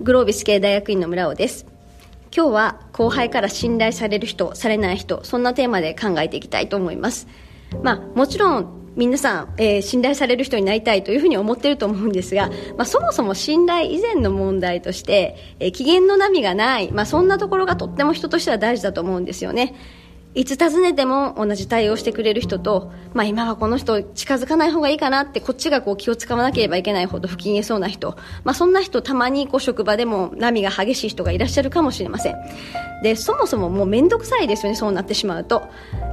グロービス系大学院の村尾です今日は後輩から信頼される人されない人そんなテーマで考えていきたいと思いますまあもちろん皆さん、えー、信頼される人になりたいというふうに思っていると思うんですが、まあ、そもそも信頼以前の問題として、えー、機嫌の波がない、まあ、そんなところがとっても人としては大事だと思うんですよね。いつ訪ねても同じ対応してくれる人と、まあ、今はこの人近づかない方がいいかなってこっちがこう気を使わなければいけないほど不機嫌そうな人、まあ、そんな人たまにこう職場でも波が激しい人がいらっしゃるかもしれません。でそもそももう面倒くさいですよねそうなってしまうと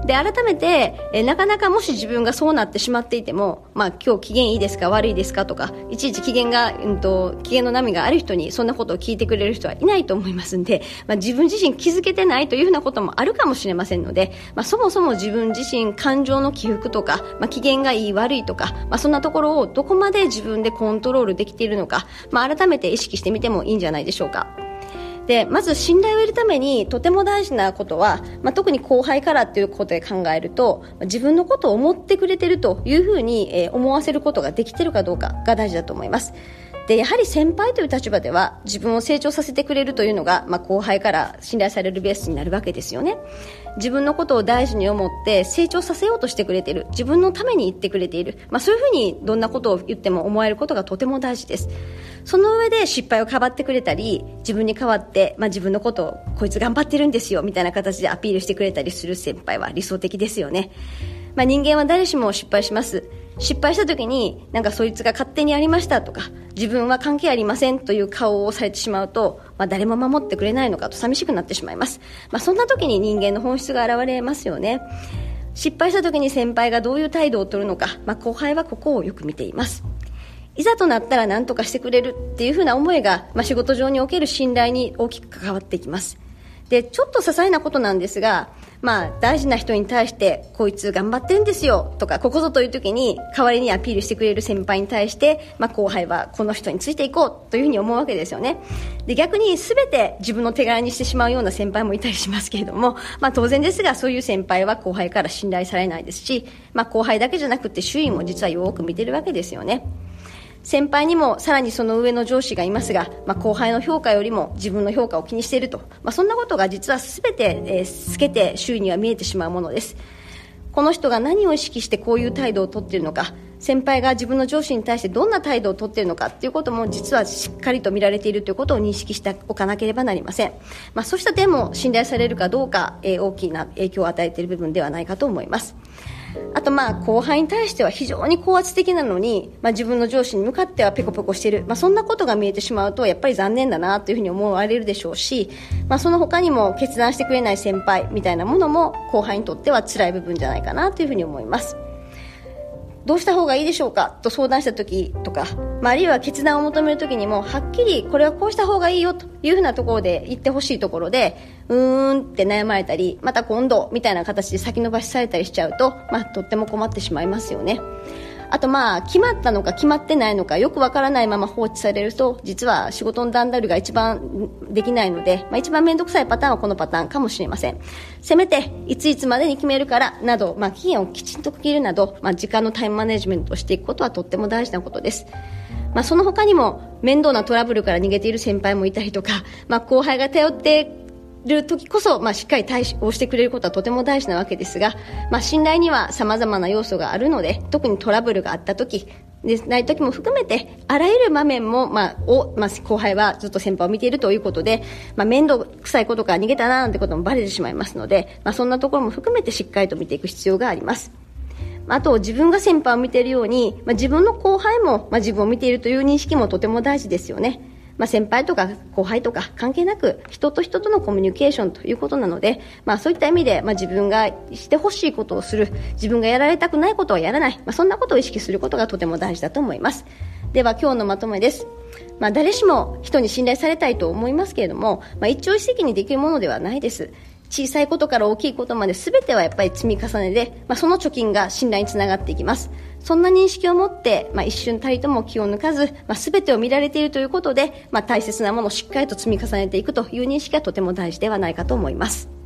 で改めてえなかなかもし自分がそうなってしまっていても、まあ、今日機嫌いいですか悪いですかとかいちいち機嫌が、うんと、機嫌の波がある人にそんなことを聞いてくれる人はいないと思いますんで、まあ、自分自身気づけてないというふうなこともあるかもしれませんので、まあ、そもそも自分自身感情の起伏とか、まあ、機嫌がいい悪いとか、まあ、そんなところをどこまで自分でコントロールできているのか、まあ、改めて意識してみてもいいんじゃないでしょうか。でまず信頼を得るためにとても大事なことは、まあ、特に後輩からということで考えると自分のことを思ってくれてるというふうに、え思わせることができているかどうかが大事だと思います。でやはり先輩という立場では自分を成長させてくれるというのが、まあ、後輩から信頼されるベースになるわけですよね。自分のことを大事に思って成長させようとしてくれている。自分のために言ってくれている、まあ、そういうふうにどんなことを言っても思えることがとても大事です。その上で失敗をかばってくれたり自分に代わって、まあ、自分のことをこいつ頑張ってるんですよみたいな形でアピールしてくれたりする先輩は理想的ですよね、まあ、人間は誰しも失敗します。失敗した時になんかそいつが勝手にやりましたとか自分は関係ありませんという顔をされてしまうと、まあ、誰も守ってくれないのかと寂しくなってしまいます、まあ、そんな時に人間の本質が現れますよね。失敗した時に先輩がどういう態度を取るのか、まあ、後輩はここをよく見ています。いざとなったら何とかしてくれるっていうふうな思いが、まあ、仕事上における信頼に大きく関わっていきます。でちょっと些細なことなんですがまあ、大事な人に対してこいつ頑張ってるんですよとかここぞという時に代わりにアピールしてくれる先輩に対して、まあ、後輩はこの人についていこうというふうに思うわけですよね。で逆に全て自分の手柄にしてしまうような先輩もいたりしますけれども、まあ、当然ですがそういう先輩は後輩から信頼されないですし、まあ、後輩だけじゃなくて周囲も実はよく見てるわけですよね。先輩にもさらにその上の上司がいますが、まあ、後輩の評価よりも自分の評価を気にしていると、まあ、そんなことが実は全て、えー、透けて周囲には見えてしまうものです。この人が何を意識してこういう態度をとっているのか先輩が自分の上司に対してどんな態度をとっているのかということも実はしっかりと見られているということを認識しておかなければなりません、まあ、そうした点も信頼されるかどうか、えー、大きな影響を与えている部分ではないかと思います。あとまあ後輩に対しては非常に高圧的なのに、まあ、自分の上司に向かってはペコペコしている、まあ、そんなことが見えてしまうとやっぱり残念だなというふうに思われるでしょうし、まあ、その他にも決断してくれない先輩みたいなものも後輩にとっては辛い部分じゃないかなというふうに思います。どうした方がいいでしょうか？と相談した時とか、まあ、あるいは決断を求める時にもはっきりこれはこうした方がいいよというふうなところで言ってほしいところでうーんって悩まれたりまた今度みたいな形で先延ばしされたりしちゃうと、まあ、とっても困ってしまいますよね。あとまあ決まったのか決まってないのかよくわからないまま放置されると実は仕事の段取りが一番できないので、まあ、一番面倒くさいパターンはこのパターンかもしれません。せめていついつまでに決めるからなど、まあ、期限をきちんと区切るなど、まあ、時間のタイムマネジメントをしていくことはとっても大事なことです。まあ、その他にも面倒なトラブルから逃げている先輩もいたりとか、まあ、後輩が頼ってる時こそ、まあ、しっかり対応してくれることはとても大事なわけですが、まあ、信頼には様々な要素があるので特にトラブルがあった時でない時も含めてあらゆる場面も、まあおまあ、後輩はずっと先輩を見ているということで、まあ、面倒くさいことから逃げたななんてこともバレてしまいますので、まあ、そんなところも含めてしっかりと見ていく必要があります。あと自分が先輩を見ているように、まあ、自分の後輩も、まあ、自分を見ているという認識もとても大事ですよね。まあ、先輩とか後輩とか関係なく人と人とのコミュニケーションということなので、まあ、そういった意味で、まあ、自分がしてほしいことをする自分がやられたくないことはやらない、まあ、そんなことを意識することがとても大事だと思います。では今日のまとめです。まあ、誰しも人に信頼されたいと思いますけれども、まあ、一朝一夕にできるものではないです。小さいことから大きいことまで全てはやっぱり積み重ねで、まあ、その貯金が信頼につながっていきます。そんな認識を持って、まあ、一瞬たりとも気を抜かず、まあ、全てを見られているということで、まあ、大切なものをしっかりと積み重ねていくという認識がとても大事ではないかと思います。